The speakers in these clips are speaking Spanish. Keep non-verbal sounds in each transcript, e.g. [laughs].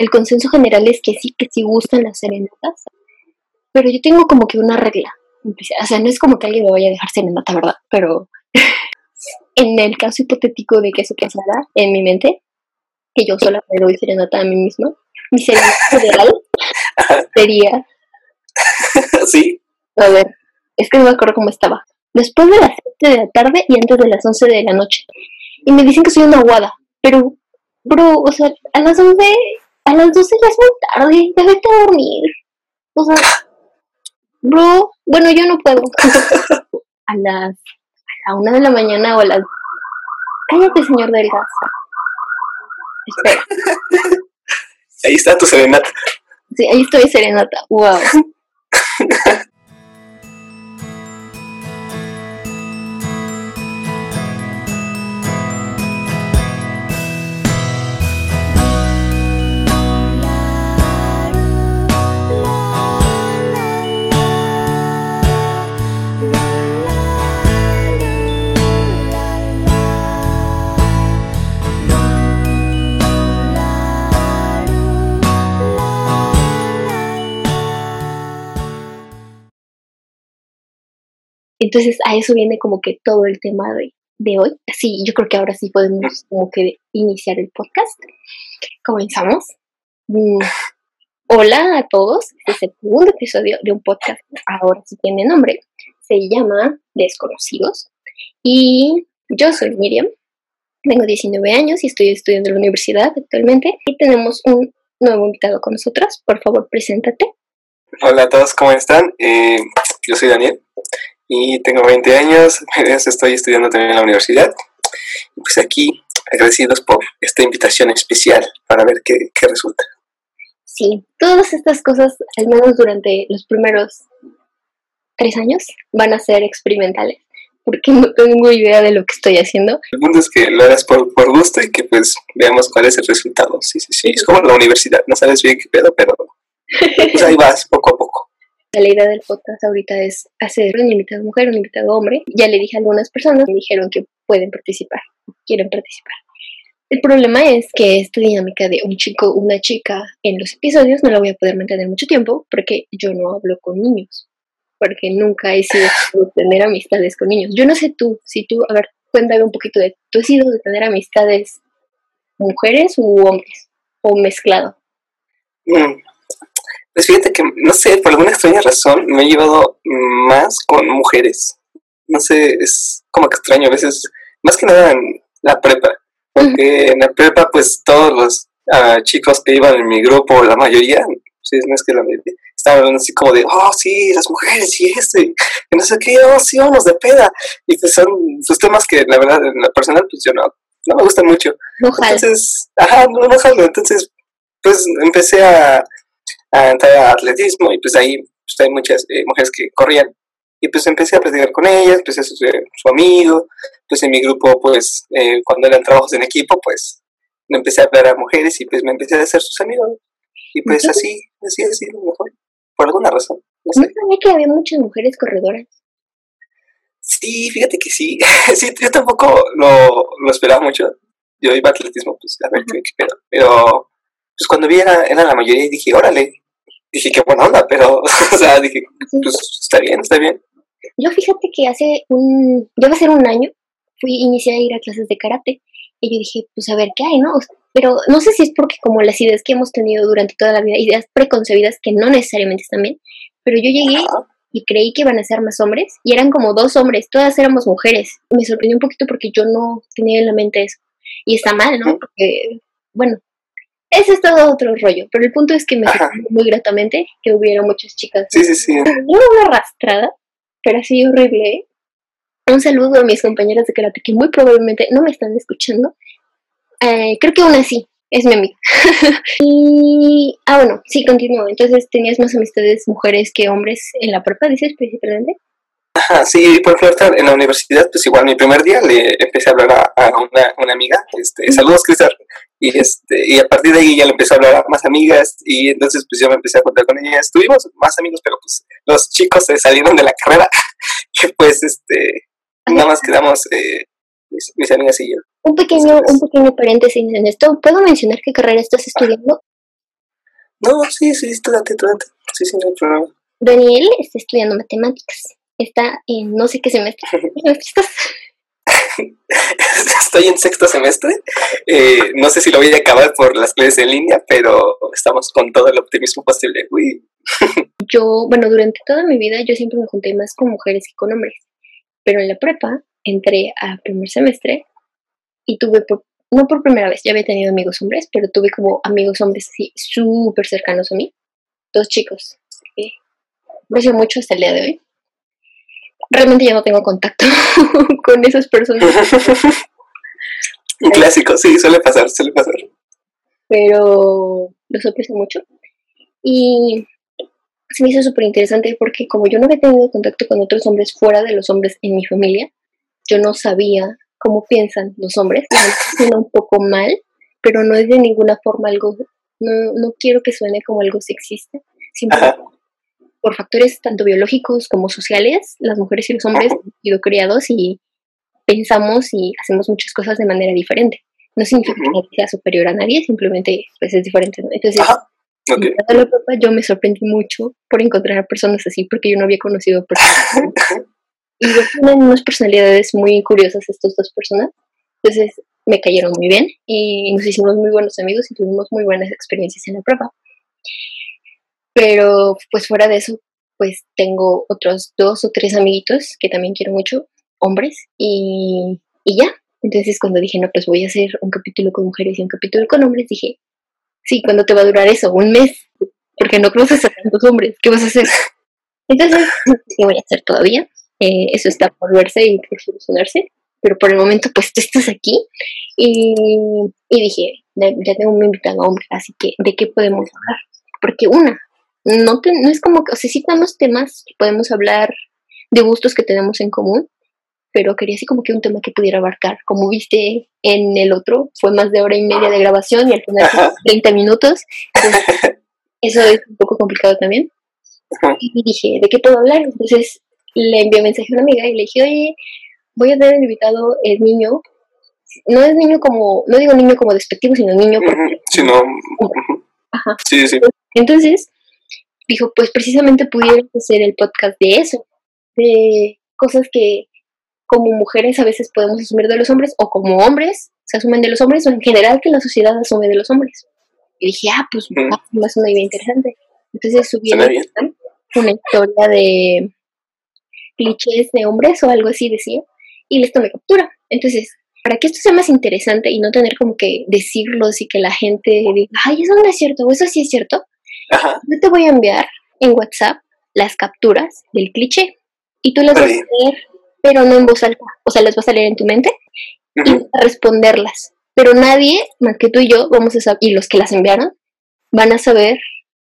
el consenso general es que sí, que sí gustan las serenatas, pero yo tengo como que una regla. O sea, no es como que alguien me vaya a dejar serenata, ¿verdad? Pero [laughs] en el caso hipotético de que eso pasara en mi mente, que yo sola me doy serenata a mí misma, mi serenata [laughs] ideal sería... [laughs] ¿Sí? A ver, es que no me acuerdo cómo estaba. Después de las 7 de la tarde y antes de las 11 de la noche. Y me dicen que soy una aguada, pero, bro, o sea, a las 11, a las 12 ya es muy tarde, ya vete a dormir. O sea, bro, bueno, yo no puedo. [laughs] a las a una de la mañana o a las... Cállate, señor del gas. Espera. Ahí está tu serenata. Sí, ahí estoy serenata. Wow. [laughs] Entonces a eso viene como que todo el tema de, hoy. Sí, yo creo que ahora sí podemos como que iniciar el podcast. Comenzamos. Mm, hola a todos, este es el segundo episodio de un podcast, ahora sí tiene nombre, se llama Desconocidos y yo soy Miriam, tengo 19 años y estoy estudiando en la universidad actualmente y tenemos un nuevo invitado con nosotros, por favor, preséntate. Hola a todos, ¿cómo están? Eh, yo soy Daniel, y tengo 20 años, [laughs] estoy estudiando también en la universidad. Pues aquí, agradecidos por esta invitación especial para ver qué, qué resulta. Sí, todas estas cosas, al menos durante los primeros tres años, van a ser experimentales, porque no tengo idea de lo que estoy haciendo. El punto es que lo hagas por, por gusto y que pues veamos cuál es el resultado. Sí, sí, sí, es como la universidad, no sabes bien qué pedo, pero pues ahí [laughs] vas, poco a poco. La idea del podcast ahorita es hacer un invitado mujer, un invitado hombre. Ya le dije a algunas personas, me dijeron que pueden participar, quieren participar. El problema es que esta dinámica de un chico, una chica en los episodios no la voy a poder mantener mucho tiempo porque yo no hablo con niños, porque nunca he sido de tener amistades con niños. Yo no sé tú, si tú, a ver, cuéntame un poquito de, ¿tú has sido de tener amistades mujeres u hombres o mezclado? Pues fíjate que, no sé, por alguna extraña razón me he llevado más con mujeres. No sé, es como que extraño a veces, más que nada en la prepa. Porque en la prepa, pues todos los ah, chicos que iban en mi grupo, la mayoría, sí, no es que la mayoría, estaban así como de, oh, sí, las mujeres y este, y no sé qué, oh, sí, vamos de peda. Y pues son sus temas que, la verdad, en la personal, pues yo no, no me gustan mucho. entonces, ajá, no, no Entonces, pues empecé a a entrar a atletismo y pues ahí pues, hay muchas eh, mujeres que corrían y pues empecé a platicar con ellas, empecé a ser su amigo, pues en mi grupo pues eh, cuando eran trabajos en equipo pues me empecé a hablar a mujeres y pues me empecé a hacer sus amigos y pues así, así así lo mejor, por alguna razón. No sé. que había muchas mujeres corredoras. Sí, fíjate que sí, [laughs] sí, yo tampoco lo, lo esperaba mucho, yo iba a atletismo pues a ver qué, pedo, pero pues cuando vi era, era la mayoría y dije, órale, dije, qué buena onda, pero, [laughs] o sea, dije, pues está bien, está bien. Yo fíjate que hace un, a ser un año, fui, inicié a ir a clases de karate y yo dije, pues a ver qué hay, ¿no? Pero no sé si es porque como las ideas que hemos tenido durante toda la vida, ideas preconcebidas que no necesariamente están bien, pero yo llegué y creí que iban a ser más hombres y eran como dos hombres, todas éramos mujeres. Me sorprendió un poquito porque yo no tenía en la mente eso. Y está mal, ¿no? Porque, bueno, ese es todo otro rollo, pero el punto es que me muy gratamente que hubiera muchas chicas. Sí, sí, sí. una arrastrada, pero así horrible. Un saludo a mis compañeras de karate que muy probablemente no me están escuchando. Eh, creo que aún así es mi amiga. [laughs] y, ah, bueno, sí, continúo. Entonces, ¿tenías más amistades mujeres que hombres en la prepa, dices, principalmente? Ajá, sí, por ejemplo, en la universidad, pues igual mi primer día le empecé a hablar a, una, una, amiga, este, saludos Cristal, y este, y a partir de ahí ya le empecé a hablar a más amigas, y entonces pues yo me empecé a contar con ellas, tuvimos más amigos, pero pues los chicos se salieron de la carrera, [laughs] y pues este, nada más quedamos eh, mis, amigas y yo. Un pequeño, un pequeño paréntesis en esto, ¿puedo mencionar qué carrera estás estudiando? No, sí, sí, estudiante, estudiante. Sí, sí, no hay problema. Daniel está estudiando matemáticas. Está en no sé qué semestre. [laughs] [laughs] Estoy en sexto semestre. Eh, no sé si lo voy a acabar por las clases en línea, pero estamos con todo el optimismo posible. Uy. [laughs] Yo, bueno, durante toda mi vida yo siempre me junté más con mujeres que con hombres. Pero en la prepa entré a primer semestre y tuve, no por primera vez, ya había tenido amigos hombres, pero tuve como amigos hombres así súper cercanos a mí. Dos chicos. Aprecio mucho hasta el día de hoy realmente ya no tengo contacto [laughs] con esas personas. [laughs] Un clásico, sí, suele pasar, suele pasar. Pero los aprecio mucho. Y se me hizo súper interesante porque como yo no había tenido contacto con otros hombres fuera de los hombres en mi familia, yo no sabía cómo piensan los hombres. Suena un poco mal, pero no es de ninguna forma algo, no, no quiero que suene como algo sexista. Simplemente por factores tanto biológicos como sociales, las mujeres y los hombres han sido criados y pensamos y hacemos muchas cosas de manera diferente. No significa que nadie sea superior a nadie, simplemente pues, es diferente. Entonces, okay. en la Europa yo me sorprendí mucho por encontrar personas así, porque yo no había conocido personas. [laughs] y tienen unas personalidades muy curiosas estas dos personas. Entonces me cayeron muy bien y nos hicimos muy buenos amigos y tuvimos muy buenas experiencias en la prueba. Pero pues fuera de eso, pues tengo otros dos o tres amiguitos que también quiero mucho, hombres, y, y ya. Entonces cuando dije, no, pues voy a hacer un capítulo con mujeres y un capítulo con hombres, dije, sí, ¿cuándo te va a durar eso? Un mes, porque no conoces a tantos hombres, ¿qué vas a hacer? Entonces, [laughs] ¿qué voy a hacer todavía? Eh, eso está por verse y por solucionarse, pero por el momento, pues [laughs] tú estás aquí y, y dije, ya tengo un invitado hombre, así que, ¿de qué podemos hablar? Porque una, no, no es como que, o sea, sí tenemos temas que podemos hablar de gustos que tenemos en común, pero quería así como que un tema que pudiera abarcar. Como viste en el otro, fue más de hora y media de grabación y al final 30 minutos. [laughs] eso es un poco complicado también. Y dije, ¿de qué puedo hablar? Entonces le envié mensaje a una amiga y le dije, oye, voy a tener invitado el niño. No es niño como, no digo niño como despectivo, sino niño porque... Sino... Ajá. Sí, sí. Entonces, dijo, pues precisamente pudieras hacer el podcast de eso, de cosas que como mujeres a veces podemos asumir de los hombres o como hombres se asumen de los hombres o en general que la sociedad asume de los hombres. Y dije, ah, pues más una idea interesante. Entonces subí una historia de clichés de hombres o algo así decía y les tomé captura. Entonces, para que esto sea más interesante y no tener como que decirlos y que la gente diga, ay, eso no es cierto o eso sí es cierto, yo te voy a enviar en WhatsApp las capturas del cliché y tú las vas a leer, pero no en voz alta. O sea, las vas a leer en tu mente y vas a responderlas. Pero nadie, más que tú y yo, vamos a saber, y los que las enviaron, van a saber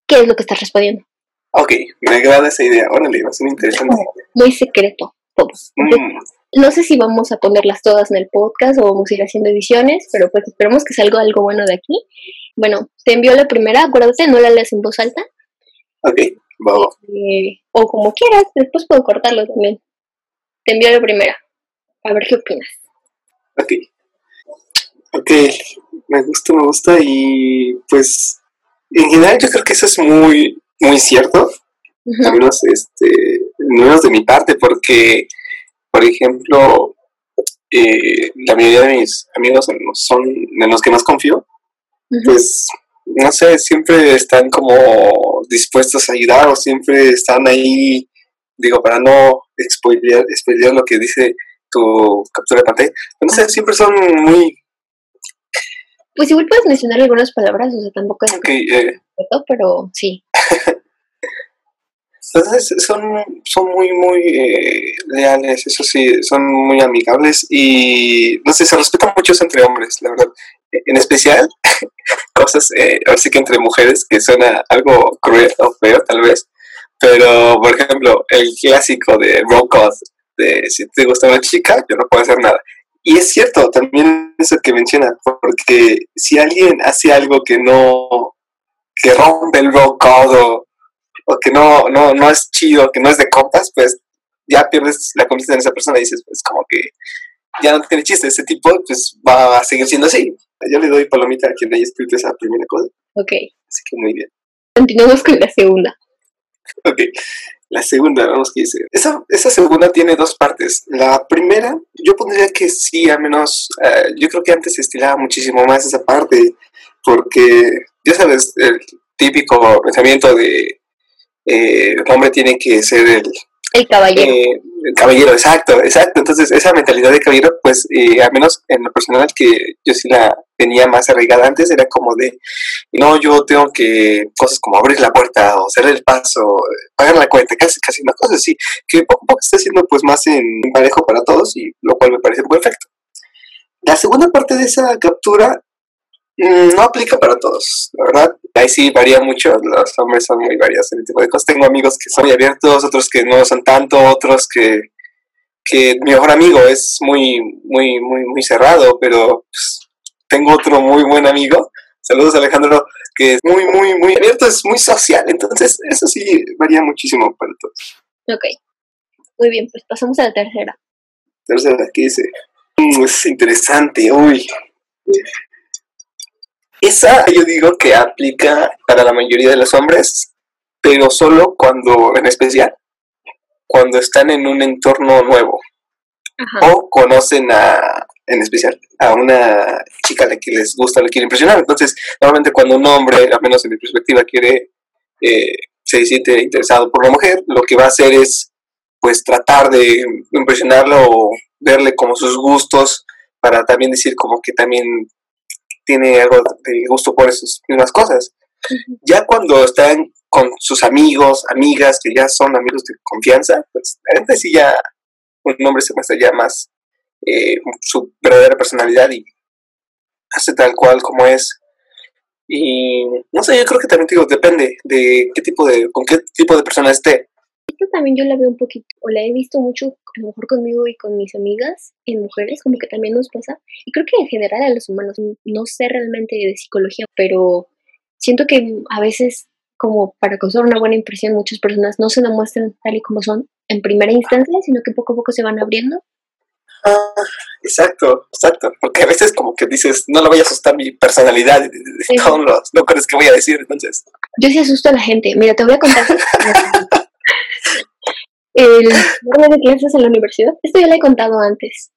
qué es lo que estás respondiendo. Ok, me agrada esa idea. Órale, va a ser interesante. Muy secreto, todos. Mm. No sé si vamos a ponerlas todas en el podcast o vamos a ir haciendo ediciones, pero pues esperemos que salga algo bueno de aquí. Bueno, te envío la primera, acuérdate, no la lees en voz alta. Ok, vamos. Eh, o como quieras, después puedo cortarlo también. Te envío la primera. A ver qué opinas. Ok. Ok, me gusta, me gusta y pues en general yo creo que eso es muy, muy cierto. Al menos, este, menos de mi parte, porque, por ejemplo, eh, la mayoría de mis amigos son de los que más confío pues, no sé, siempre están como dispuestos a ayudar o siempre están ahí, digo, para no spoilear, lo que dice tu captura de pantalla. No sé, siempre son muy... Pues igual puedes mencionar algunas palabras, o sea, tampoco es... Okay, eh. pero sí. [laughs] Entonces son, son muy, muy eh, leales, eso sí, son muy amigables y no sé, se respetan mucho entre hombres, la verdad. En especial, [laughs] cosas, eh, ahora sí que entre mujeres, que suena algo cruel o feo tal vez, pero por ejemplo, el clásico de Code de si te gusta una chica, yo no puedo hacer nada. Y es cierto también eso que menciona, porque si alguien hace algo que no, que rompe el roll o o que no, no, no es chido, que no es de compas, pues ya pierdes la confianza en esa persona y dices, pues como que ya no tiene chiste, ese tipo pues va a seguir siendo así. Yo le doy palomita a quien haya escrito esa primera cosa. Ok. Así que muy bien. Continuamos con la segunda. Ok, la segunda, vamos que dice. Esa, esa segunda tiene dos partes. La primera, yo pondría que sí, al menos, eh, yo creo que antes se estilaba muchísimo más esa parte, porque, ya sabes, el típico pensamiento de eh, el hombre tiene que ser el, El caballero. eh, el caballero, exacto, exacto. Entonces, esa mentalidad de caballero, pues, eh, al menos en lo personal, que yo sí la tenía más arraigada antes, era como de, no, yo tengo que, cosas como abrir la puerta o cerrar el paso, pagar la cuenta, casi, casi una cosa así, que poco a poco está siendo, pues, más en parejo para todos, y lo cual me parece perfecto. La segunda parte de esa captura mm, no aplica para todos, la verdad. Ahí sí varía mucho, los hombres son muy variados en ese tipo de cosas. Tengo amigos que son muy abiertos, otros que no son tanto, otros que, que mi mejor amigo es muy, muy, muy, muy cerrado, pero pues, tengo otro muy buen amigo, saludos Alejandro, que es muy, muy, muy abierto, es muy social, entonces eso sí varía muchísimo para todos. Ok. Muy bien, pues pasamos a la tercera. Tercera, ¿qué dice? Mm, es interesante, uy. Esa yo digo que aplica para la mayoría de los hombres, pero solo cuando, en especial, cuando están en un entorno nuevo Ajá. o conocen a, en especial, a una chica a la que les gusta, le quiere impresionar. Entonces, normalmente cuando un hombre, al menos en mi perspectiva, quiere, eh, se siente interesado por una mujer, lo que va a hacer es, pues, tratar de impresionarla o verle como sus gustos para también decir como que también tiene algo de gusto por esas mismas cosas. Ya cuando están con sus amigos, amigas, que ya son amigos de confianza, pues antes sí ya un hombre se muestra ya más eh, su verdadera personalidad y hace tal cual como es. Y no sé, yo creo que también digo, depende de qué tipo de, con qué tipo de persona esté. Esto también yo la veo un poquito, o la he visto mucho, a lo mejor conmigo y con mis amigas, en mujeres, como que también nos pasa. Y creo que en general a los humanos, no sé realmente de psicología, pero siento que a veces, como para causar una buena impresión, muchas personas no se demuestran tal y como son en primera instancia, sino que poco a poco se van abriendo. Ah, exacto, exacto. Porque a veces como que dices, no le voy a asustar mi personalidad, [laughs] Sí. no, no, no crees que voy a decir, entonces. Yo sí asusto a la gente. Mira, te voy a contar. [laughs] el día de clases en la universidad, esto ya lo he contado antes,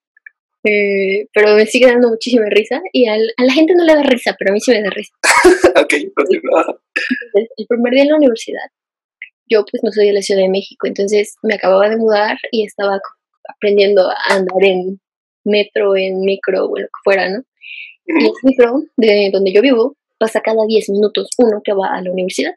eh, pero me sigue dando muchísima risa y al- a la gente no le da risa, pero a mí sí me da risa. [laughs] ok, continúa. el, el primer día en la universidad, yo pues no soy de la Ciudad de México, entonces me acababa de mudar y estaba aprendiendo a andar en metro, en micro o en lo que fuera, ¿no? Y el micro de donde yo vivo pasa cada 10 minutos uno que va a la universidad.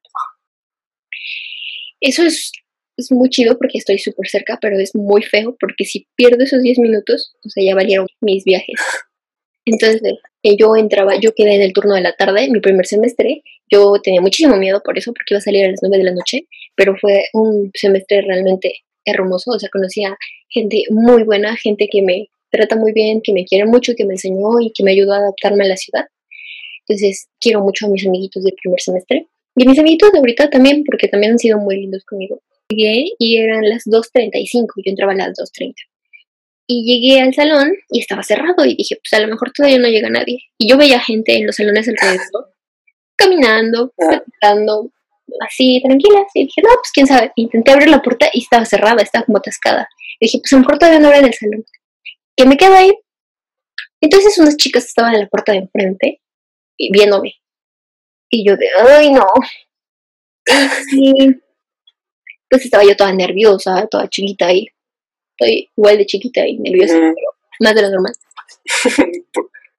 Eso es, es muy chido porque estoy súper cerca, pero es muy feo porque si pierdo esos 10 minutos, o sea, ya valieron mis viajes. [laughs] Entonces, eh, yo entraba, yo quedé en el turno de la tarde, mi primer semestre, yo tenía muchísimo miedo por eso, porque iba a salir a las 9 de la noche, pero fue un semestre realmente hermoso, o sea, conocí a gente muy buena, gente que me trata muy bien, que me quiere mucho, que me enseñó y que me ayudó a adaptarme a la ciudad. Entonces, quiero mucho a mis amiguitos del primer semestre. Y a mis amiguitos de ahorita también, porque también han sido muy lindos conmigo. Llegué y eran las 2.35, yo entraba a las 2.30. Y llegué al salón y estaba cerrado y dije, pues a lo mejor todavía no llega nadie. Y yo veía gente en los salones alrededor, caminando, Ah. platicando, así, tranquilas. Y dije, no, pues quién sabe. Intenté abrir la puerta y estaba cerrada, estaba como atascada. Y dije, pues a lo mejor todavía no abren el salón. Que me quedo ahí. Entonces unas chicas estaban en la puerta de enfrente y viéndome. Y yo de, ay, no. Y pues estaba yo toda nerviosa, toda chiquita ahí. Estoy igual de chiquita y nerviosa, pero más de lo normal. [laughs]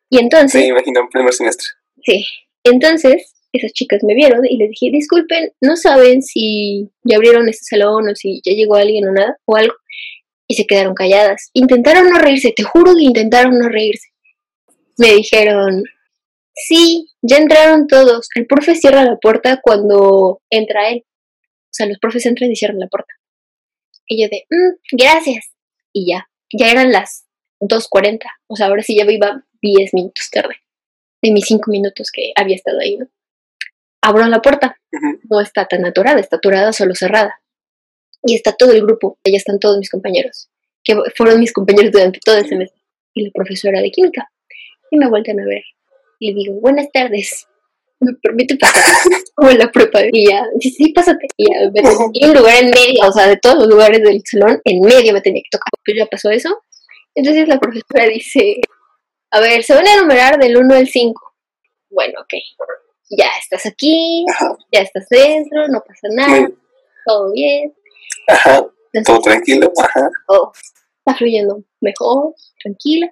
Y entonces, Sí, imagino, un primer semestre. Sí. Entonces, esas chicas me vieron y les dije, disculpen, no saben si ya abrieron este salón o si ya llegó alguien o nada o algo. Y se quedaron calladas. Intentaron no reírse, te juro que intentaron no reírse. Me dijeron, sí, ya entraron todos. El profe cierra la puerta cuando entra él. O sea, los profes entran y cierran la puerta. Y yo de, "Mm, gracias. Y ya, ya eran las 2.40. O sea, ahora sí ya iba 10 minutos tarde de mis cinco minutos que había estado ahí, ¿no? Abro la puerta, no está tan atorada, está atorada solo cerrada. Y está todo el grupo, ya están todos mis compañeros, que fueron mis compañeros durante todo el semestre, y la profesora de química. Y me vuelven a ver. Y le digo, buenas tardes. Me permite pasar [laughs] como en la prepa y ya, sí, sí, pásate. Y ya me tenía un lugar en medio, o sea, de todos los lugares del salón, en medio me tenía que tocar. Pues ya pasó eso. Entonces la profesora dice, a ver, se van a enumerar del 1 al 5. Bueno, ok. Ya estás aquí, ya estás dentro, no pasa nada, todo bien. Ajá, todo tranquilo, ajá. Oh, está fluyendo mejor, tranquila.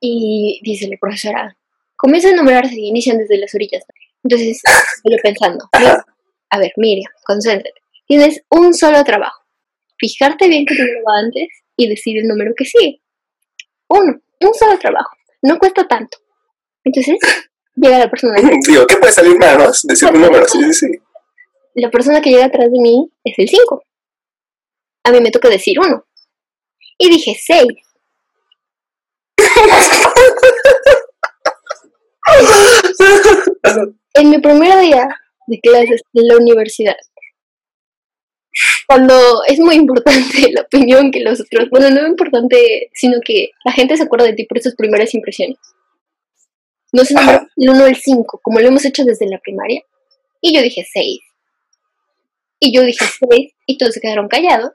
Y dice la profesora, comienza a enumerarse y inician desde las orillas. Entonces, estoy pensando, a ver, Miriam, concéntrate. Tienes un solo trabajo. Fijarte bien que te va antes y decir el número que sigue. Uno, un solo trabajo. No cuesta tanto. Entonces, llega la persona. [laughs] Digo, ¿qué puede salir más? Decir un número, sí, sí, sí. La persona que llega atrás de mí es el 5. A mí me toca decir uno. Y dije 6. [laughs] en mi primer día de clases en la universidad, cuando es muy importante [laughs] la opinión que los otros, bueno, no es importante, sino que la gente se acuerda de ti por esas primeras impresiones. No sé, el 1 o el 5, como lo hemos hecho desde la primaria. Y yo dije 6. Y yo dije 6, y todos se quedaron callados.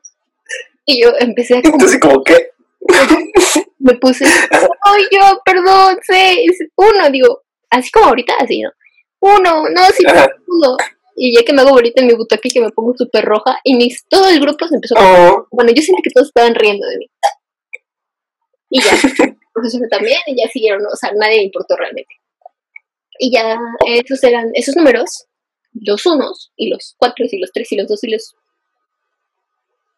Y yo empecé a... Entonces, ¿como qué? [laughs] Me puse, ay, yo, perdón, 6, 1, digo, así como ahorita, así, ¿no? Uno, no, sí, uno. Y ya que me hago ahorita en mi butaca y que me pongo súper roja, y mis, todo el grupo se empezó a... Oh. [laughs] Bueno, yo sentí que todos estaban riendo de mí. Y ya, [laughs] profesor también, y ya siguieron, o sea, nadie le importó realmente. Y ya, esos eran, esos números, los unos, y los cuatro, y los tres, y los dos, y los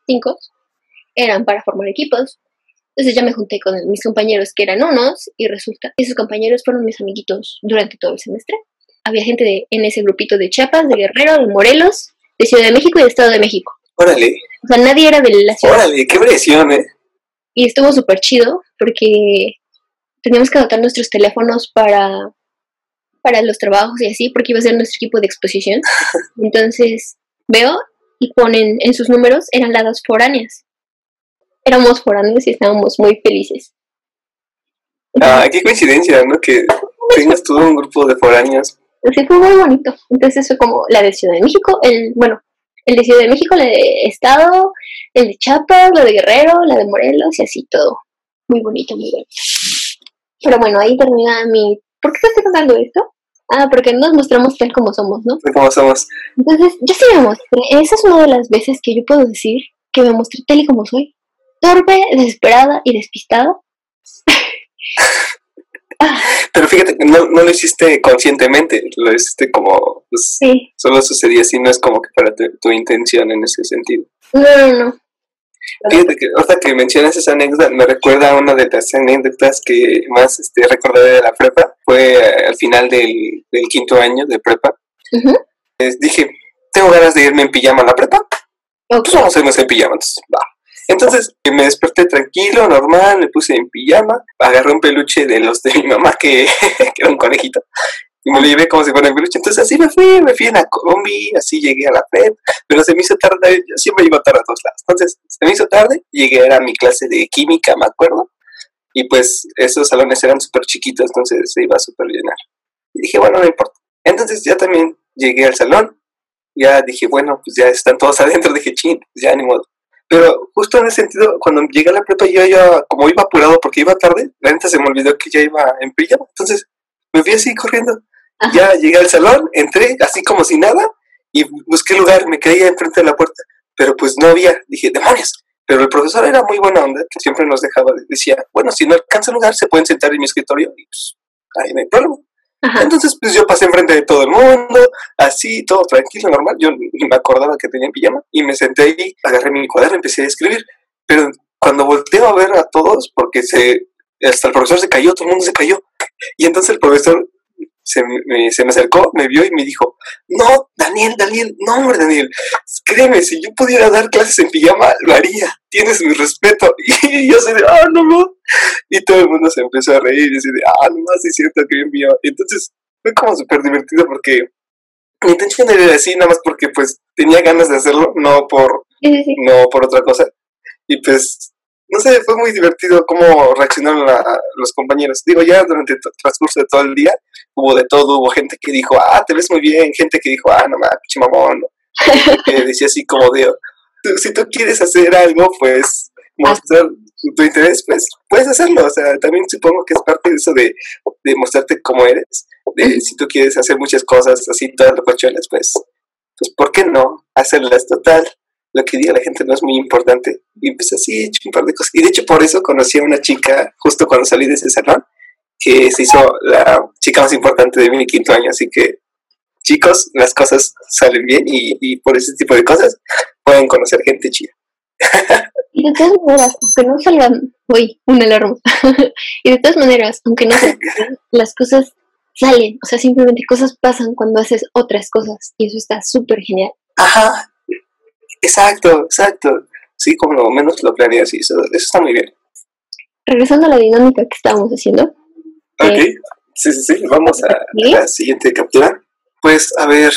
cinco, eran para formar equipos. Entonces ya me junté con mis compañeros que eran unos, y resulta, esos compañeros fueron mis amiguitos durante todo el semestre había gente de, en ese grupito de Chiapas, de Guerrero, de Morelos, de Ciudad de México y de Estado de México. Órale. O sea, nadie era de la ciudad. Órale, qué presión, ¿eh? Y estuvo súper chido porque teníamos que adoptar nuestros teléfonos para, para los trabajos y así, porque iba a ser nuestro equipo de exposición. [laughs] Entonces veo y ponen en sus números, eran las foráneas. Éramos foráneos y estábamos muy felices. ah, qué coincidencia, ¿no? Que tengas todo un grupo de foráneos Sí, fue muy bonito. Entonces fue como la de Ciudad de México, el, bueno, el de Ciudad de México, la de Estado, el de Chiapas, la de Guerrero, la de Morelos y así todo. Muy bonito, muy bonito. Pero bueno, ahí termina mi... ¿Por qué te estoy contando esto? Ah, porque nos mostramos tal como somos, ¿no? Tal como somos. Entonces, yo sí me mostré. Esa es una de las veces que yo puedo decir que me mostré tal y como soy. Torpe, desesperada y despistada. [laughs] Pero fíjate, no, no lo hiciste conscientemente, lo hiciste como, pues, sí. solo sucedía así, no es como que para tu, intención en ese sentido. No, no, no. Fíjate que ahorita que mencionas esa anécdota, me recuerda a una de las anécdotas que más este, recordaré de la prepa, fue al final del, del, quinto año de prepa. dije, tengo ganas de irme en pijama a la prepa. Okay. Pues vamos a irnos en pijama, entonces, va. Entonces me desperté tranquilo, normal, me puse en pijama, agarré un peluche de los de mi mamá, [laughs] que, era un conejito, y me lo llevé como si fuera un peluche. Entonces así me fui, me fui en la combi, así llegué a la FED, pero se me hizo tarde, yo siempre llego tarde a todos lados. Entonces se me hizo tarde, llegué a mi clase de química, me acuerdo, y pues esos salones eran súper chiquitos, entonces se iba a súper llenar. Y dije, bueno, no importa. Entonces ya también llegué al salón, ya dije, bueno, pues ya están todos [laughs] adentro, dije, chin, pues ya ni modo. Pero justo en ese sentido, cuando llegué a la prepa, yo ya, como iba apurado porque iba tarde, la neta se me olvidó que ya iba en pijama. Entonces me fui así corriendo. Ya llegué al salón, entré así como si nada y busqué lugar, me quedé enfrente de la puerta, pero pues no había. Dije, demonios. Pero el profesor era muy buena onda, que siempre nos dejaba, decía, bueno, si no alcanza lugar, se pueden sentar en mi escritorio y pues ahí no hay problema. Entonces, pues yo pasé enfrente de todo el mundo, así, todo tranquilo, normal. Yo ni me acordaba que tenía pijama y me senté ahí, agarré mi cuaderno, empecé a escribir. Pero cuando volteo a ver a todos, porque se, hasta el profesor se cayó, todo el mundo se cayó. Y entonces el profesor se me, se me acercó, me vio y me dijo, no, Daniel, Daniel, no, hombre, Daniel, créeme, si yo pudiera dar clases en pijama, lo haría, tienes mi respeto. [laughs] Y yo así de, ah, no, no. Y todo el mundo se empezó a reír y así de, ah, no más, es cierto que bien pijama. Entonces fue como súper divertido porque mi intención era así, nada más porque pues tenía ganas de hacerlo, no por, no por otra cosa. Y pues no sé, fue muy divertido cómo reaccionaron los compañeros. Digo, ya durante el transcurso de todo el día hubo de todo, hubo gente que dijo, ah, te ves muy bien, gente que dijo, ah, no mames, chimamón, [laughs] que decía así como de, si tú quieres hacer algo, pues mostrar tu interés, pues puedes hacerlo. O sea, también supongo que es parte de eso de, de mostrarte cómo eres. De si tú quieres hacer muchas cosas así, todas locochones, pues, pues, ¿por qué no hacerlas total? Lo que diga la gente no es muy importante. Y pues así he hecho un par de cosas. Y de hecho, por eso conocí a una chica justo cuando salí de ese salón, que se hizo la chica más importante de mi quinto año. Así que, chicos, las cosas salen bien y, y por ese tipo de cosas pueden conocer gente chida. [laughs] Y de todas maneras, aunque no salgan, uy, una alarma. [laughs] y de todas maneras, aunque no salgan, [laughs] las cosas salen. O sea, simplemente cosas pasan cuando haces otras cosas. Y eso está súper genial. Ajá. Exacto, exacto. Sí, como lo menos lo planeas y eso, eso está muy bien. Regresando a la dinámica que estábamos haciendo. Ok, eh, sí, sí, sí. Vamos a la siguiente captura. Pues, a ver,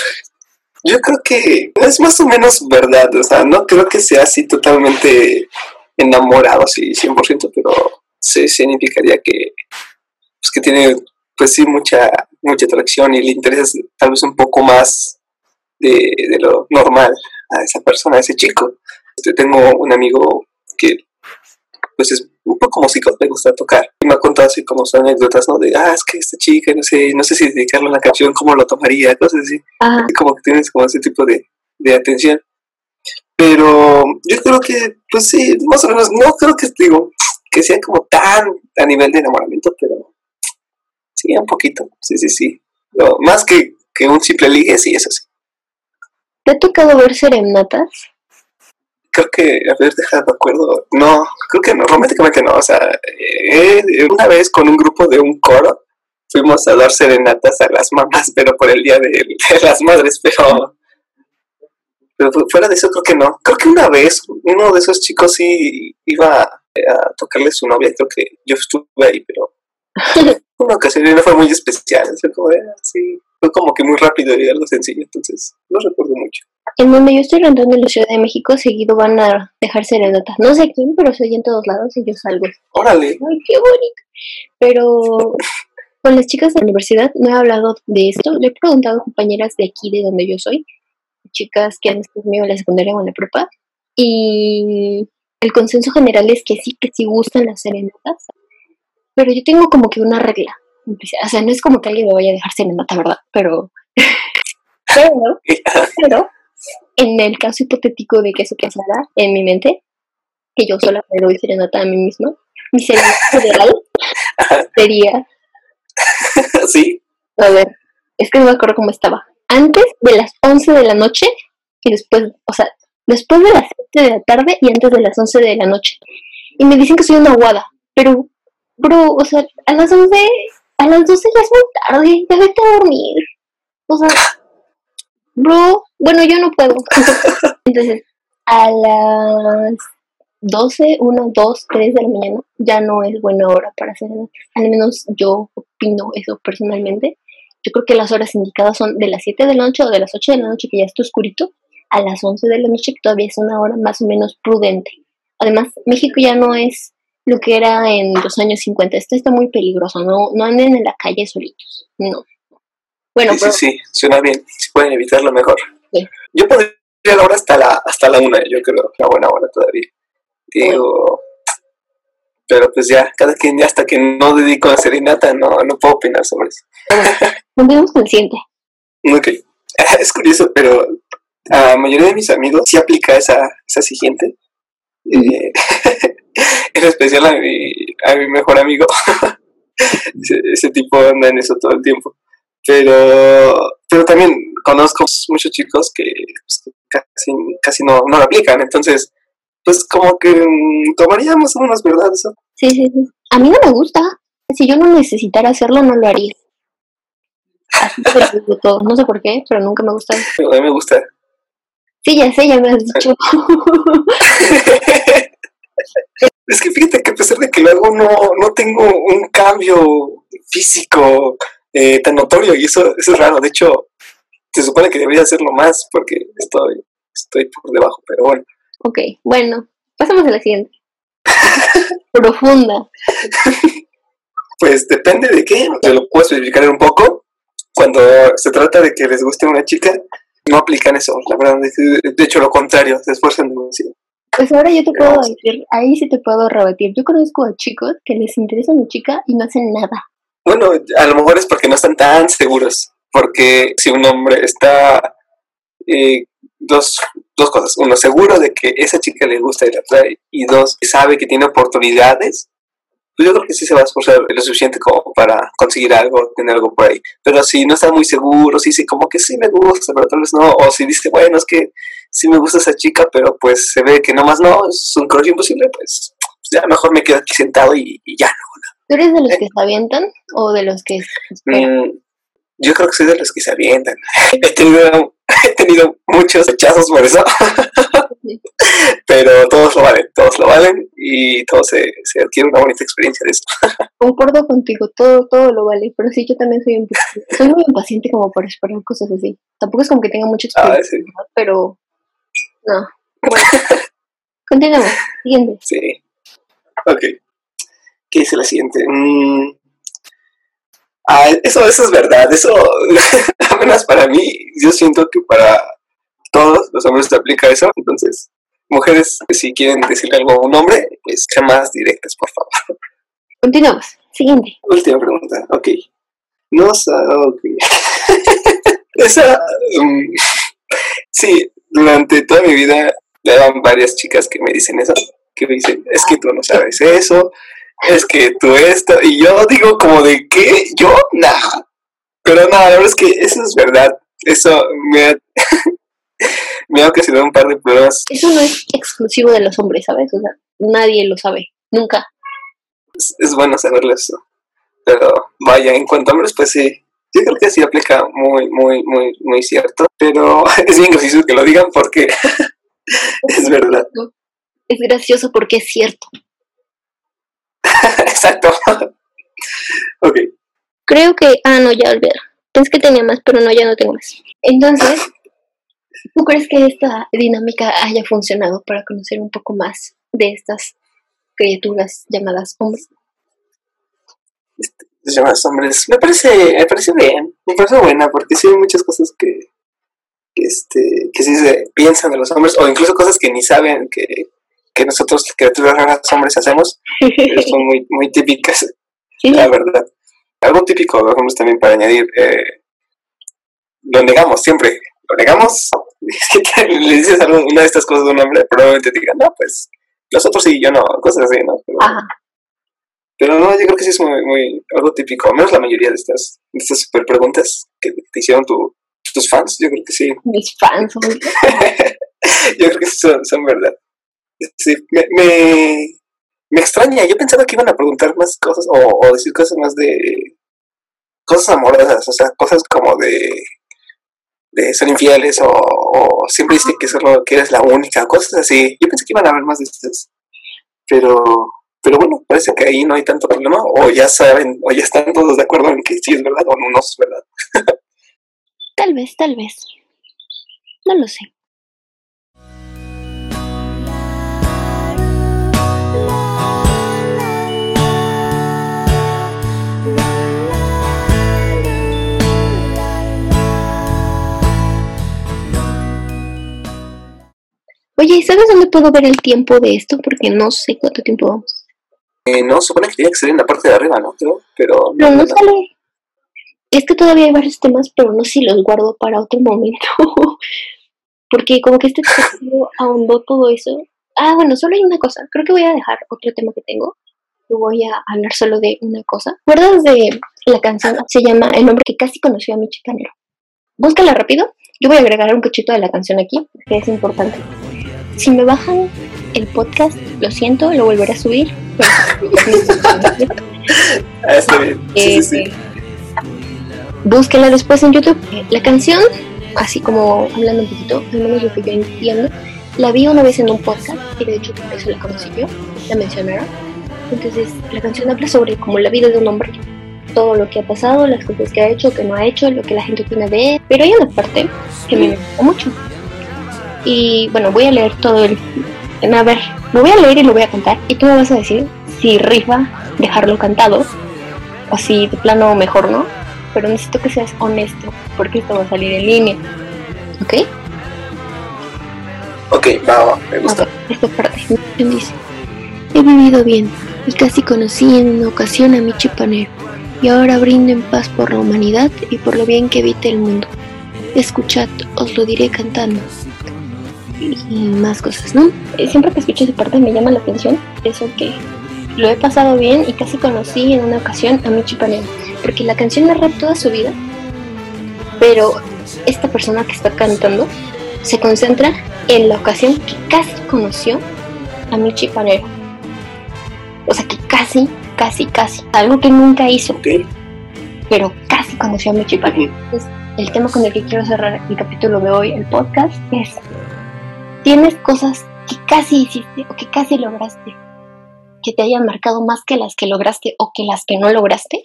yo creo que es más o menos verdad, o sea, no creo que sea así totalmente enamorado, así 100%, pero sí significaría que, pues, que tiene, pues sí, mucha, mucha atracción y le interesa tal vez un poco más de, de lo normal a esa persona, a ese chico. Yo tengo un amigo que, pues es un poco músico, le gusta tocar. Y me ha contado así como son anécdotas, ¿no? De, ah, es que esta chica, no sé, no sé si dedicarle una canción, cómo lo tomaría, cosas así. Y como que tienes como ese tipo de, de atención. Pero yo creo que, pues sí, más o menos, no creo que, digo, que sea como tan a nivel de enamoramiento, pero sí, un poquito, sí, sí, sí. más que, que un simple ligue, sí, eso sí. ¿Te ha tocado ver serenatas? creo que, a ver, deja de acuerdo. No, creo que no, románticamente no. O sea, eh, una vez con un grupo de un coro fuimos a dar serenatas a las mamás, [laughs] pero por el día de, las madres, pero, pero, fuera de eso creo que no. Creo que una vez uno de esos chicos sí iba a, tocarle su novia, creo que yo estuve ahí, pero [laughs] una ocasión no fue muy especial. Fue como, fue como que muy rápido y algo sencillo, entonces no recuerdo mucho. En donde yo estoy rentando en la Ciudad de México, seguido van a dejar serenatas. No sé quién, pero se oye en todos lados y yo salgo. Órale. Ay, qué bonito. Pero con las chicas de la universidad no he hablado de esto. Le he preguntado a compañeras de aquí, de donde yo soy, chicas que han estudiado en la secundaria o en la prepa, y el consenso general es que sí, que sí gustan las serenatas. Pero yo tengo como que una regla. O sea, no es como que alguien me vaya a dejar serenata, ¿verdad? Pero. [laughs] pero, pero en el caso hipotético de que eso pasara en mi mente, que yo sola me doy serenata a mí misma, mi serenata [laughs] ideal sería. [laughs] Sí. A ver, es que no me acuerdo cómo estaba. Antes de las 11 de la noche y después, o sea, después de las 7 de la tarde y antes de las 11 de la noche. Y me dicen que soy una aguada, pero, bro, o sea, a las 11, a las 12 ya es muy tarde, ya vete a dormir. O sea, bro, bueno, yo no puedo. [laughs] Entonces, a las 12, 1, 2, 3 de la mañana ya no es buena hora para hacer Al menos yo opino eso personalmente. Yo creo que las horas indicadas son de las 7 de la noche o de las 8 de la noche, que ya está oscurito, a las 11 de la noche, que todavía es una hora más o menos prudente. Además, México ya no es lo que era en los años 50. Esto está muy peligroso, no, no anden en la calle solitos. No. Bueno, sí, sí, suena bien. Si pueden evitarlo mejor. Yo podría ir ahora hasta la, hasta la una, yo creo, la buena hora todavía. Digo, pero pues ya, cada quien, ya hasta que no dedico a serenata, no, no puedo opinar sobre eso. [laughs] Nos consciente. Ok. [laughs] Es curioso, pero a la mayoría de mis amigos sí aplica esa, esa siguiente. Eh, [laughs] en especial a mi, a mi mejor amigo. [laughs] ese, ese, tipo anda en eso todo el tiempo. Pero, pero también conozco muchos chicos que pues, casi, casi no, no lo aplican. Entonces, pues como que mm, tomaríamos unas verdades. Sí, sí, sí. A mí no me gusta. Si yo no necesitara hacerlo, no lo haría. Así todo. [laughs] No sé por qué, pero nunca me gusta. a mí me gusta. Sí, ya sé, ya me has dicho. [laughs] es que fíjate que a pesar de que luego no, no tengo un cambio físico eh, tan notorio y eso, eso es raro. De hecho, se supone que debería hacerlo más porque estoy, estoy por debajo, pero bueno. Ok, bueno, pasamos a la siguiente. [laughs] Profunda. Pues depende de qué, te lo puedo explicar un poco. Cuando se trata de que les guste una chica, no aplican eso, la verdad. De hecho, lo contrario, se esfuerzan demasiado. Pues ahora yo te puedo decir, ahí sí te puedo rebatir. Yo conozco a chicos que les interesa una chica y no hacen nada. Bueno, a lo mejor es porque no están tan seguros. Porque si un hombre está eh, dos, dos cosas. Uno, seguro de que esa chica le gusta y la atrae. Y dos, sabe que tiene oportunidades. Pues yo creo que sí se va a esforzar lo suficiente como para conseguir algo, tener algo por ahí. Pero si no está muy seguro, si dice como que sí me gusta, pero tal vez no. O si dice, bueno, es que sí me gusta esa chica, pero pues se ve que nomás no, es un crush imposible, pues ya mejor me quedo aquí sentado y, ya no. ¿Tú eres de los ¿Eh? que se avientan o de los que... Mm, yo creo que soy de los que se avientan. [laughs] He tenido he tenido muchos rechazos por eso. [laughs] [laughs] Pero todos lo valen, todos lo valen y todo se, se adquiere una bonita experiencia de eso. [laughs] Concuerdo contigo, todo, todo lo vale, pero sí, yo también soy, soy muy impaciente como por esperar cosas así. Tampoco es como que tenga mucha ah, experiencia, pero no. Bueno, [laughs] continuamos, siguiente. Sí. Ok. ¿Qué dice la siguiente? Mm, Ah, eso, eso es verdad, eso, menos para mí, yo siento que para todos los hombres se aplica eso, entonces, mujeres, si quieren decirle algo a un hombre, pues sean más directas, por favor. Continuamos, siguiente. Última pregunta, ok. No, ok. [laughs] Esa, um, sí, durante toda mi vida, le varias chicas que me dicen eso, que me dicen, es que tú no sabes eso, es que tú esto, y yo digo como de qué, yo nada. Pero nada, la verdad es que eso es verdad. Eso me ha, [laughs] me ha ocasionado un par de pruebas. Eso no es exclusivo de los hombres, ¿sabes? O sea, nadie lo sabe, nunca. Es, bueno saberlo eso. Pero vaya, en cuanto a hombres, pues sí. Yo creo que sí aplica muy, muy, muy, muy cierto. Pero [laughs] es bien gracioso que lo digan porque [laughs] es verdad. Es gracioso porque es cierto. [laughs] Exacto. ok. Creo que. Ah, no, ya olvidé. Pensé que tenía más, pero no, ya no tengo más. Entonces, ¿tú crees que esta dinámica haya funcionado para conocer un poco más de estas criaturas llamadas hombres? Llamadas hombres. Me parece, me parece bien, me parece buena, porque sí hay muchas cosas que, que, este, que sí se piensan de los hombres, o incluso cosas que ni saben que, que nosotros, criaturas raras, hombres, hacemos, son muy, muy típicas, la verdad. Algo típico hombres también para añadir, eh, lo negamos siempre, lo negamos, le dices una de estas cosas a un hombre, probablemente te digan, no, pues, nosotros sí, yo no, cosas así, ¿no? Pero, no, yo creo que sí es muy, muy, algo típico, al menos la mayoría de estas, de estas super preguntas que te hicieron tus fans, yo creo que sí. Mis fans, [laughs] yo creo que sí son, son verdad. Sí, me, me, extraña. Yo pensaba que iban a preguntar más cosas o, decir cosas más de cosas amorosas, o sea, cosas como de, de ser infieles o, siempre dice que solo que eres la única, cosas así. Yo pensé que iban a haber más de estas, pero pero bueno, parece que ahí no hay tanto problema o ya saben o ya están todos de acuerdo en que sí es verdad o no, no es verdad. tal vez, tal vez. No lo sé. Oye, ¿sabes dónde puedo ver el tiempo de esto? Porque no sé cuánto tiempo vamos. Eh, no, supone que tiene que salir en la parte de arriba, ¿no? Pero, no, no, sale. Es que todavía hay varios temas, pero no sé si los guardo para otro momento. [laughs] Porque como que este episodio ahondó todo eso. Ah, bueno, solo hay una cosa. Creo que voy a dejar otro tema que tengo. Voy a hablar solo de una cosa. ¿Recuerdas de la canción? Se llama El hombre que casi conoció a mi chicanero. Búscala rápido. Yo voy a agregar un cachito de la canción aquí, que es importante. Si me bajan el podcast, lo siento, lo volveré a subir. ah, está bien. Sí, sí, eh, Búsquenla después en YouTube. La canción, así como hablando un poquito, al menos lo que yo entiendo, la vi una vez en un podcast y de hecho por eso la conocí yo, la mencionaron. Entonces, la canción habla sobre como la vida de un hombre, todo lo que ha pasado, las cosas que ha hecho, que no ha hecho, lo que la gente opina de él. Pero hay una parte que me gusta mucho, y bueno, voy a leer todo el, a ver, lo voy a leer y lo voy a cantar y tú me vas a decir si rifa dejarlo cantado o si de plano mejor no, pero necesito que seas honesto porque esto va a salir en línea, ¿ok? Ok, va, va, me gusta. esta parte dice, he vivido bien y casi conocí en una ocasión a mi chipanero y ahora brindo en paz por la humanidad y por lo bien que evite el mundo. Escuchad, os lo diré cantando. Y más cosas, ¿no? Eh, Siempre que escucho esa parte me llama la atención eso que lo he pasado bien y casi conocí en una ocasión a mi chipanero. Porque la canción narra toda su vida, pero esta persona que está cantando se concentra en la ocasión que casi conoció a mi chipanero. O sea que casi, casi, casi. Algo que nunca hizo, Ok, pero casi conoció a mi chipanero. Entonces, el tema con el que quiero cerrar el capítulo de hoy, el podcast, es: ¿tienes cosas que casi hiciste o que casi lograste? Que te hayan marcado más que las que lograste o que las que no lograste?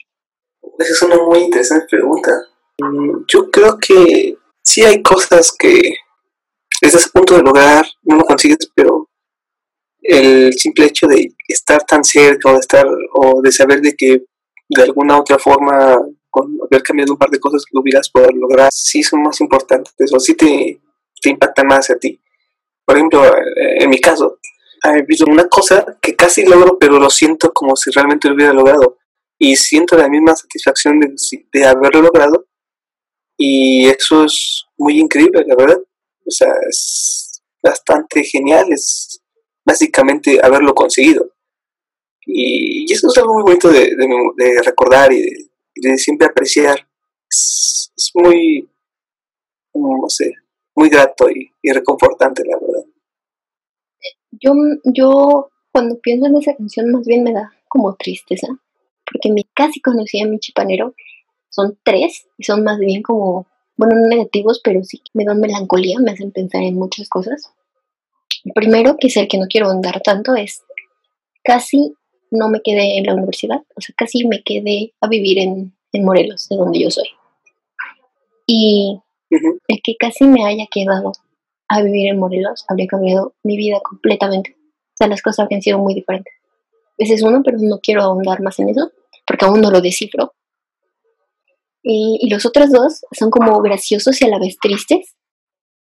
esa es una muy interesante pregunta. Mm, Yo creo que sí hay cosas que estás a punto de lograr, no lo consigues, pero el simple hecho de estar tan cerca o de estar o de saber de que de alguna otra forma con haber cambiado un par de cosas lo hubieras poder lograr, sí son más importantes o sí te, te impactan más a ti. Por ejemplo, eh, en mi caso, ha habido una cosa que casi logro, pero lo siento como si realmente lo hubiera logrado. Y siento la misma satisfacción de, de haberlo logrado. Y eso es muy increíble, la verdad. O sea, es bastante genial. Es básicamente haberlo conseguido. Y, eso es algo muy bonito de, recordar y de, siempre apreciar. Es, muy, no sé, muy grato y reconfortante, la verdad. Yo, yo, cuando pienso en esa canción, más bien me da como tristeza, porque me casi conocí a mi chipanero. Son tres y son más bien como, bueno, no negativos, pero sí me dan melancolía, me hacen pensar en muchas cosas. El primero, que es el que no quiero ahondar tanto, es casi no me quedé en la universidad, o sea, casi me quedé a vivir en, en Morelos, de donde yo soy. Y el que casi me haya quedado a vivir en Morelos habría cambiado mi vida completamente. O sea, las cosas habrían sido muy diferentes. Ese es uno, pero no quiero ahondar más en eso, porque aún no lo descifro. Y, y los otros dos son como graciosos y a la vez tristes.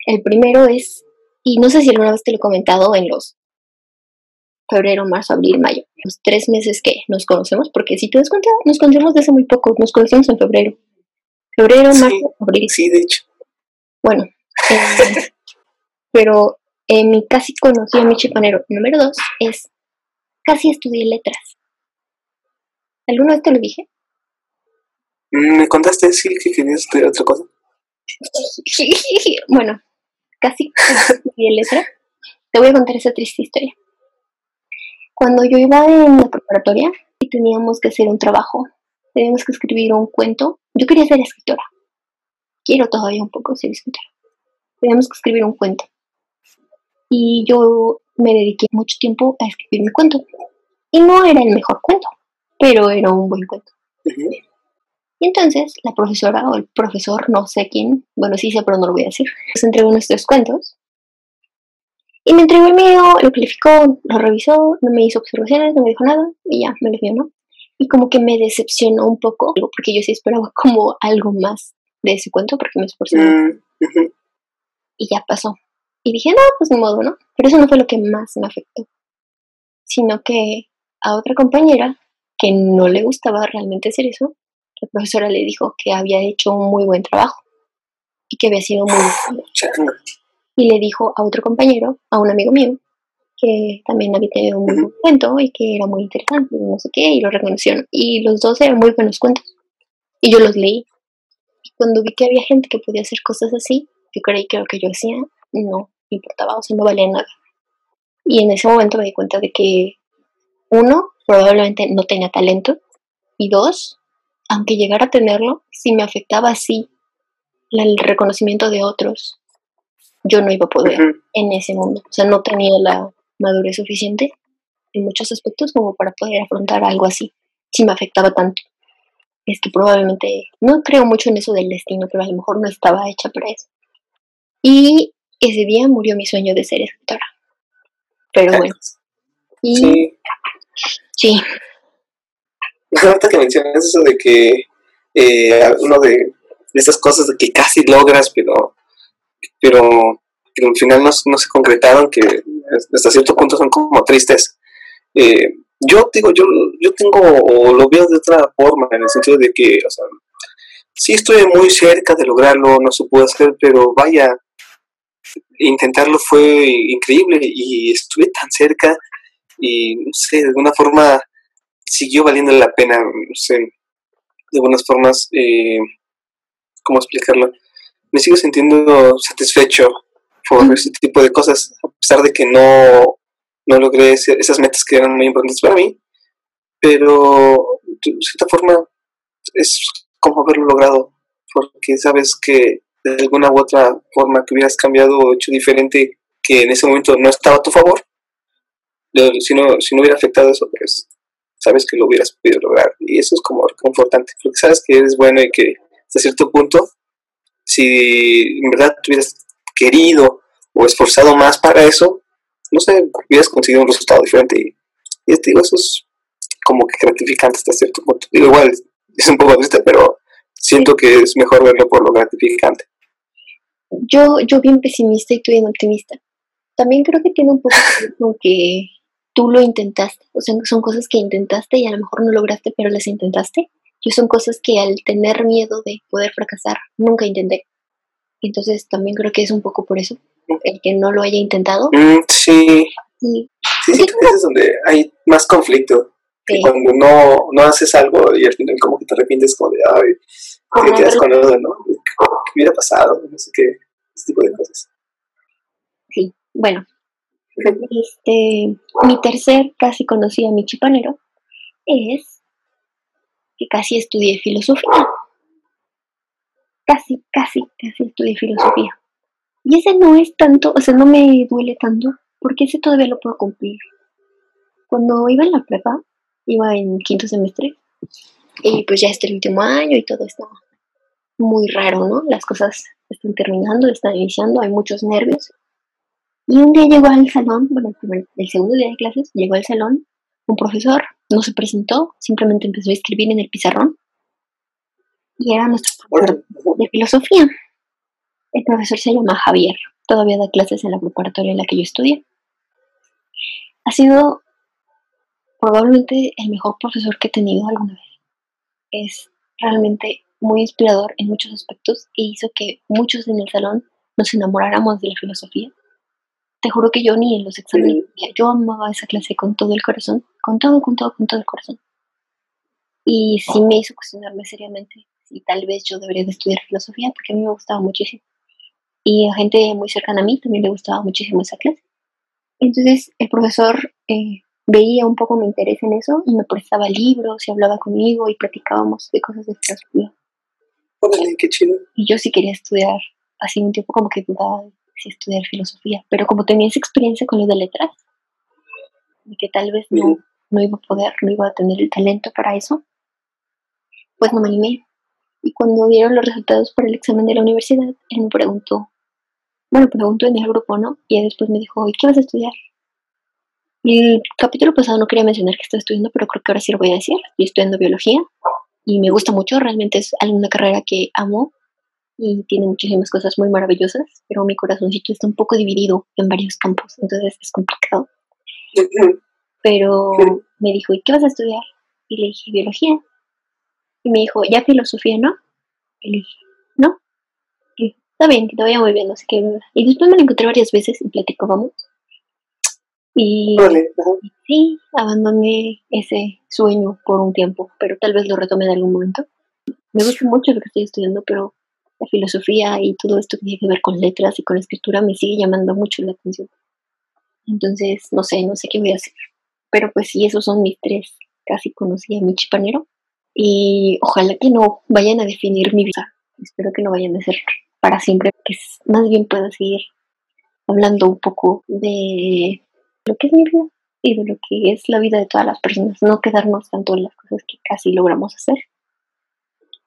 El primero es, y no sé si alguna vez te lo he comentado en los febrero, marzo, abril, mayo, los tres meses que nos conocemos, porque si te das cuenta, nos conocemos desde muy poco, nos conocemos en febrero. Febrero, Sí. marzo, abril. Sí, de hecho. Bueno, eh, [laughs] pero en mi casi conocí a mi chipanero número dos es casi estudié letras. ¿Alguna vez te lo dije? Mm, Me contaste, sí, que querías estudiar otra cosa. [laughs] bueno, casi estudié letras. Te voy a contar esa triste historia. Cuando yo iba en la preparatoria y teníamos que hacer un trabajo, teníamos que escribir un cuento. Yo quería ser escritora. Quiero todavía un poco ser escritora. Teníamos que escribir un cuento. Y yo me dediqué mucho tiempo a escribir mi cuento. Y no era el mejor cuento, pero era un buen cuento. Y entonces la profesora o el profesor, no sé quién, bueno, sí sé, pero no lo voy a decir, nos entregó nuestros cuentos. Y me entregó el mío, lo calificó, lo revisó, no me hizo observaciones, no me dijo nada y ya, me lo dio, ¿no? Y como que me decepcionó un poco, porque yo sí esperaba como algo más de ese cuento, porque me esforcé Mm, y ya pasó. Y dije, no, pues ni modo, ¿no? Pero eso no fue lo que más me afectó, sino que a otra compañera que no le gustaba realmente hacer eso, la profesora le dijo que había hecho un muy buen trabajo y que había sido muy. Y le dijo a otro compañero, a un amigo mío, que también había tenido un muy buen cuento y que era muy interesante, no sé qué, y lo reconocieron. Y los dos eran muy buenos cuentos. Y yo los leí. Y cuando vi que había gente que podía hacer cosas así, yo creí que lo que yo hacía no importaba, o sea, no valía nada. Y en ese momento me di cuenta de que, uno, probablemente no tenía talento, y dos, aunque llegara a tenerlo, si me afectaba así el reconocimiento de otros, yo no iba a poder Ujú. en ese mundo. O sea, no tenía la madurez suficiente en muchos aspectos como para poder afrontar algo así, si me afectaba tanto. Es que probablemente, no creo mucho en eso del destino, pero a lo mejor no estaba hecha para eso. Y ese día murió mi sueño de ser escritora. pero bueno. Y, Sí. sí, Ahorita que mencionas eso de que eh, uno de, esas cosas de que casi logras, pero, pero, pero al final no, no se concretaron, que hasta cierto punto son como tristes. Eh, yo digo, yo, yo tengo, o lo veo de otra forma, en el sentido de que, o sea, sí estoy muy cerca de lograrlo, no se pudo hacer, pero vaya, intentarlo fue increíble y estuve tan cerca y, no sé, de alguna forma siguió valiendo la pena, no sé, de algunas formas, eh, ¿cómo explicarlo? Me sigo sintiendo satisfecho por Mm. ese tipo de cosas, a pesar de que no, no logré esas metas que eran muy importantes para mí, pero de cierta forma es como haberlo logrado, porque sabes que de alguna u otra forma que hubieras cambiado o hecho diferente que en ese momento no estaba a tu favor, si no, si no hubiera afectado eso, pues sabes que lo hubieras podido lograr. Y eso es como reconfortante, porque sabes que eres bueno y que hasta cierto punto, si en verdad te hubieras querido o esforzado más para eso, no sé, hubieras conseguido un resultado diferente. Y, y te digo, eso es como que gratificante hasta cierto punto. Digo, igual, es un poco triste, pero siento que es mejor verlo por lo gratificante. Yo, yo bien pesimista y tú bien optimista. También creo que tiene un poco que ver con que tú lo intentaste. O sea, son cosas que intentaste y a lo mejor no lograste, pero las intentaste. Yo son cosas que al tener miedo de poder fracasar, nunca intenté. Entonces también creo que es un poco por eso, el que no lo haya intentado. Mm, sí, Y sí, siento que es donde hay más conflicto. Sí. cuando no, no haces algo y al final como que te arrepientes como de, ay, que te das con eso, ¿no? ¿Qué hubiera pasado? No sé qué, ese tipo de cosas. Sí, bueno. Este, mi tercer casi conocida mi chipanero es que casi estudié filosofía. Casi, casi, casi estudié filosofía. Y ese no es tanto, o sea, no me duele tanto, porque ese todavía lo puedo cumplir. Cuando iba en la prepa, iba en quinto semestre, y pues ya está el último año y todo está muy raro, ¿no? Las cosas están terminando, están iniciando, hay muchos nervios. Y un día llegó al salón, bueno, el, segundo día de clases, llegó al salón un profesor, no se presentó, simplemente empezó a escribir en el pizarrón. Y era nuestro profesor de filosofía. El profesor se llama Javier, todavía da clases en la preparatoria en la que yo estudié. Ha sido probablemente el mejor profesor que he tenido alguna vez. Es realmente muy inspirador en muchos aspectos e hizo que muchos en el salón nos enamoráramos de la filosofía. Te juro que yo ni en los exámenes, yo amaba esa clase con todo el corazón, con todo, con todo, con todo el corazón. Y sí me hizo cuestionarme seriamente si tal vez yo debería de estudiar filosofía, porque a mí me gustaba muchísimo. Y a gente muy cercana a mí también le gustaba muchísimo esa clase. Entonces el profesor eh, veía un poco mi interés en eso y me prestaba libros y hablaba conmigo y platicábamos de cosas de filosofía. Órale, qué chido. Y yo sí quería estudiar, así un tiempo como que dudaba si estudiar filosofía, pero como tenía esa experiencia con lo de letras, de que tal vez no, no iba a poder, no iba a tener el talento para eso, pues no me animé. Y cuando dieron los resultados para el examen de la universidad, él me preguntó, bueno, preguntó en el grupo, ¿no? Y después me dijo, ¿y qué vas a estudiar? Y el capítulo pasado no quería mencionar que estoy estudiando, pero creo que ahora sí lo voy a decir. Estoy estudiando biología y me gusta mucho, realmente es una carrera que amo y tiene muchísimas cosas muy maravillosas, pero mi corazoncito está un poco dividido en varios campos, entonces es complicado. [laughs] Pero me dijo, ¿y qué vas a estudiar? Y le dije, biología. Y me dijo, ¿ya filosofía no? Y le dije, no. Y dije, está bien, que te vaya muy bien, no sé qué. Y después me lo encontré varias veces y platicábamos. Y y sí, abandoné ese sueño por un tiempo, pero tal vez lo retome en algún momento. Me gusta mucho lo que estoy estudiando, pero la filosofía y todo esto que tiene que ver con letras y con escritura me sigue llamando mucho la atención. Entonces, no sé, no sé qué voy a hacer. Pero pues sí, esos son mis tres. Casi conocí a mi chipanero. Y ojalá que no vayan a definir mi vida. Espero que no vayan a ser para siempre, que más bien pueda seguir hablando un poco de lo que es mi vida y de lo que es la vida de todas las personas. No quedarnos tanto en las cosas que casi logramos hacer,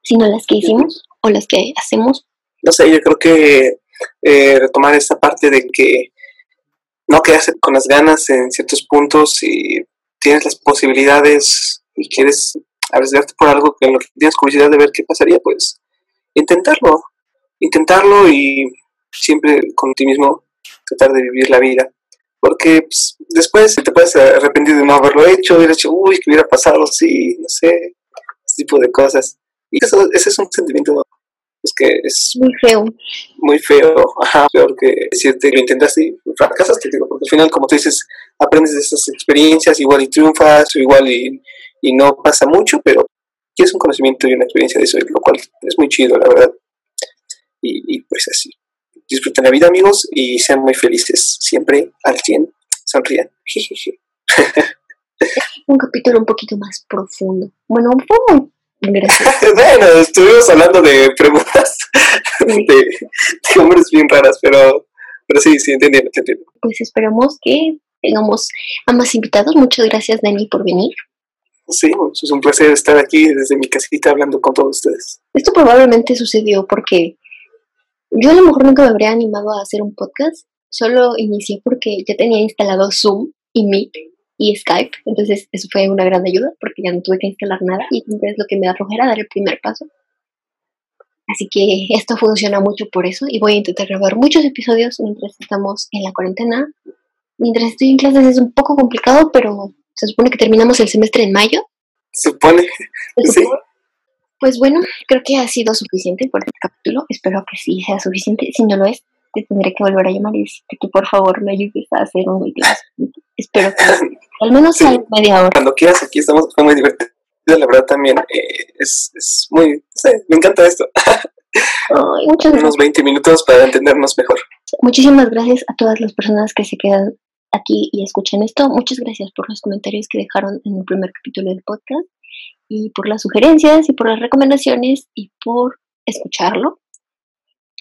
sino las que hicimos o las que hacemos. no sé, yo creo que eh, retomar esta parte de que no quedarse con las ganas en ciertos puntos y tienes las posibilidades y quieres arriesgarte por algo que tienes curiosidad de ver qué pasaría, pues intentarlo, intentarlo y siempre con ti mismo tratar de vivir la vida. Porque pues, después te puedes arrepentir de no haberlo hecho, hubiera hecho, uy, que hubiera pasado, sí, no sé, ese tipo de cosas. Y eso, ese es un sentimiento es que es muy feo. Muy feo, ajá, peor que decirte que lo intentaste y fracasaste, digo, porque al final, como tú dices, aprendes de esas experiencias, igual y triunfas, o igual y, y no pasa mucho, pero es un conocimiento y una experiencia de eso, lo cual es muy chido, la verdad. Y, y pues así. Disfruten la vida, amigos, y sean muy felices. Siempre al 100. Sonrían. [laughs] un capítulo un poquito más profundo. Bueno, fue muy Gracias. [laughs] bueno, estuvimos hablando de preguntas de, hombres bien raras, pero, pero sí, sí, entiendo, entiendo. Pues esperamos que tengamos a más invitados. Muchas gracias, Dani, por venir. Sí, es un placer estar aquí desde mi casita hablando con todos ustedes. Esto probablemente sucedió porque yo a lo mejor nunca me habría animado a hacer un podcast. Solo inicié porque ya tenía instalado Zoom y Meet y Skype. Entonces eso fue una gran ayuda porque ya no tuve que instalar nada y es lo que me da flojera dar el primer paso. Así que esto funciona mucho por eso y voy a intentar grabar muchos episodios mientras estamos en la cuarentena. Mientras estoy en clases es un poco complicado, pero se supone que terminamos el semestre en mayo. Se supone. Pues bueno, creo que ha sido suficiente por este capítulo. Espero que sí sea suficiente. Si no lo es, te tendré que volver a llamar y decirte que por favor me ayudes a hacer un video. Espero que al menos sea media hora. Cuando quieras, aquí estamos, fue muy divertido. La verdad también eh, es, es muy, me encanta esto. muchas Unos 20 minutos para entendernos mejor. Muchísimas gracias a todas las personas que se quedan aquí y escuchan esto. Muchas gracias por los comentarios que dejaron en el primer capítulo del podcast y por las sugerencias y por las recomendaciones y por escucharlo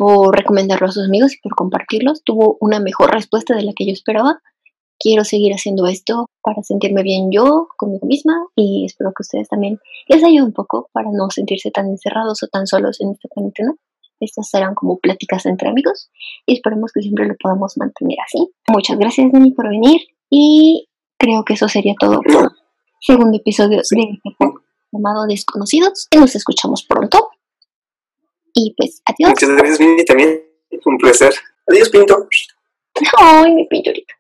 por recomendarlo a sus amigos y por compartirlos. Tuvo una mejor respuesta de la que yo esperaba. Quiero seguir haciendo esto para sentirme bien yo conmigo misma y espero que ustedes también les ayude un poco para no sentirse tan encerrados o tan solos en esta cuarentena. Estas serán como pláticas entre amigos y esperemos que siempre lo podamos mantener así. Muchas gracias, Dani, por venir y creo que eso sería todo segundo episodio de este llamado Desconocidos y nos escuchamos pronto. Y pues, adiós. Muchas gracias, Mindy, también. Un placer. Adiós, Pinto. Ay, mi pintorito.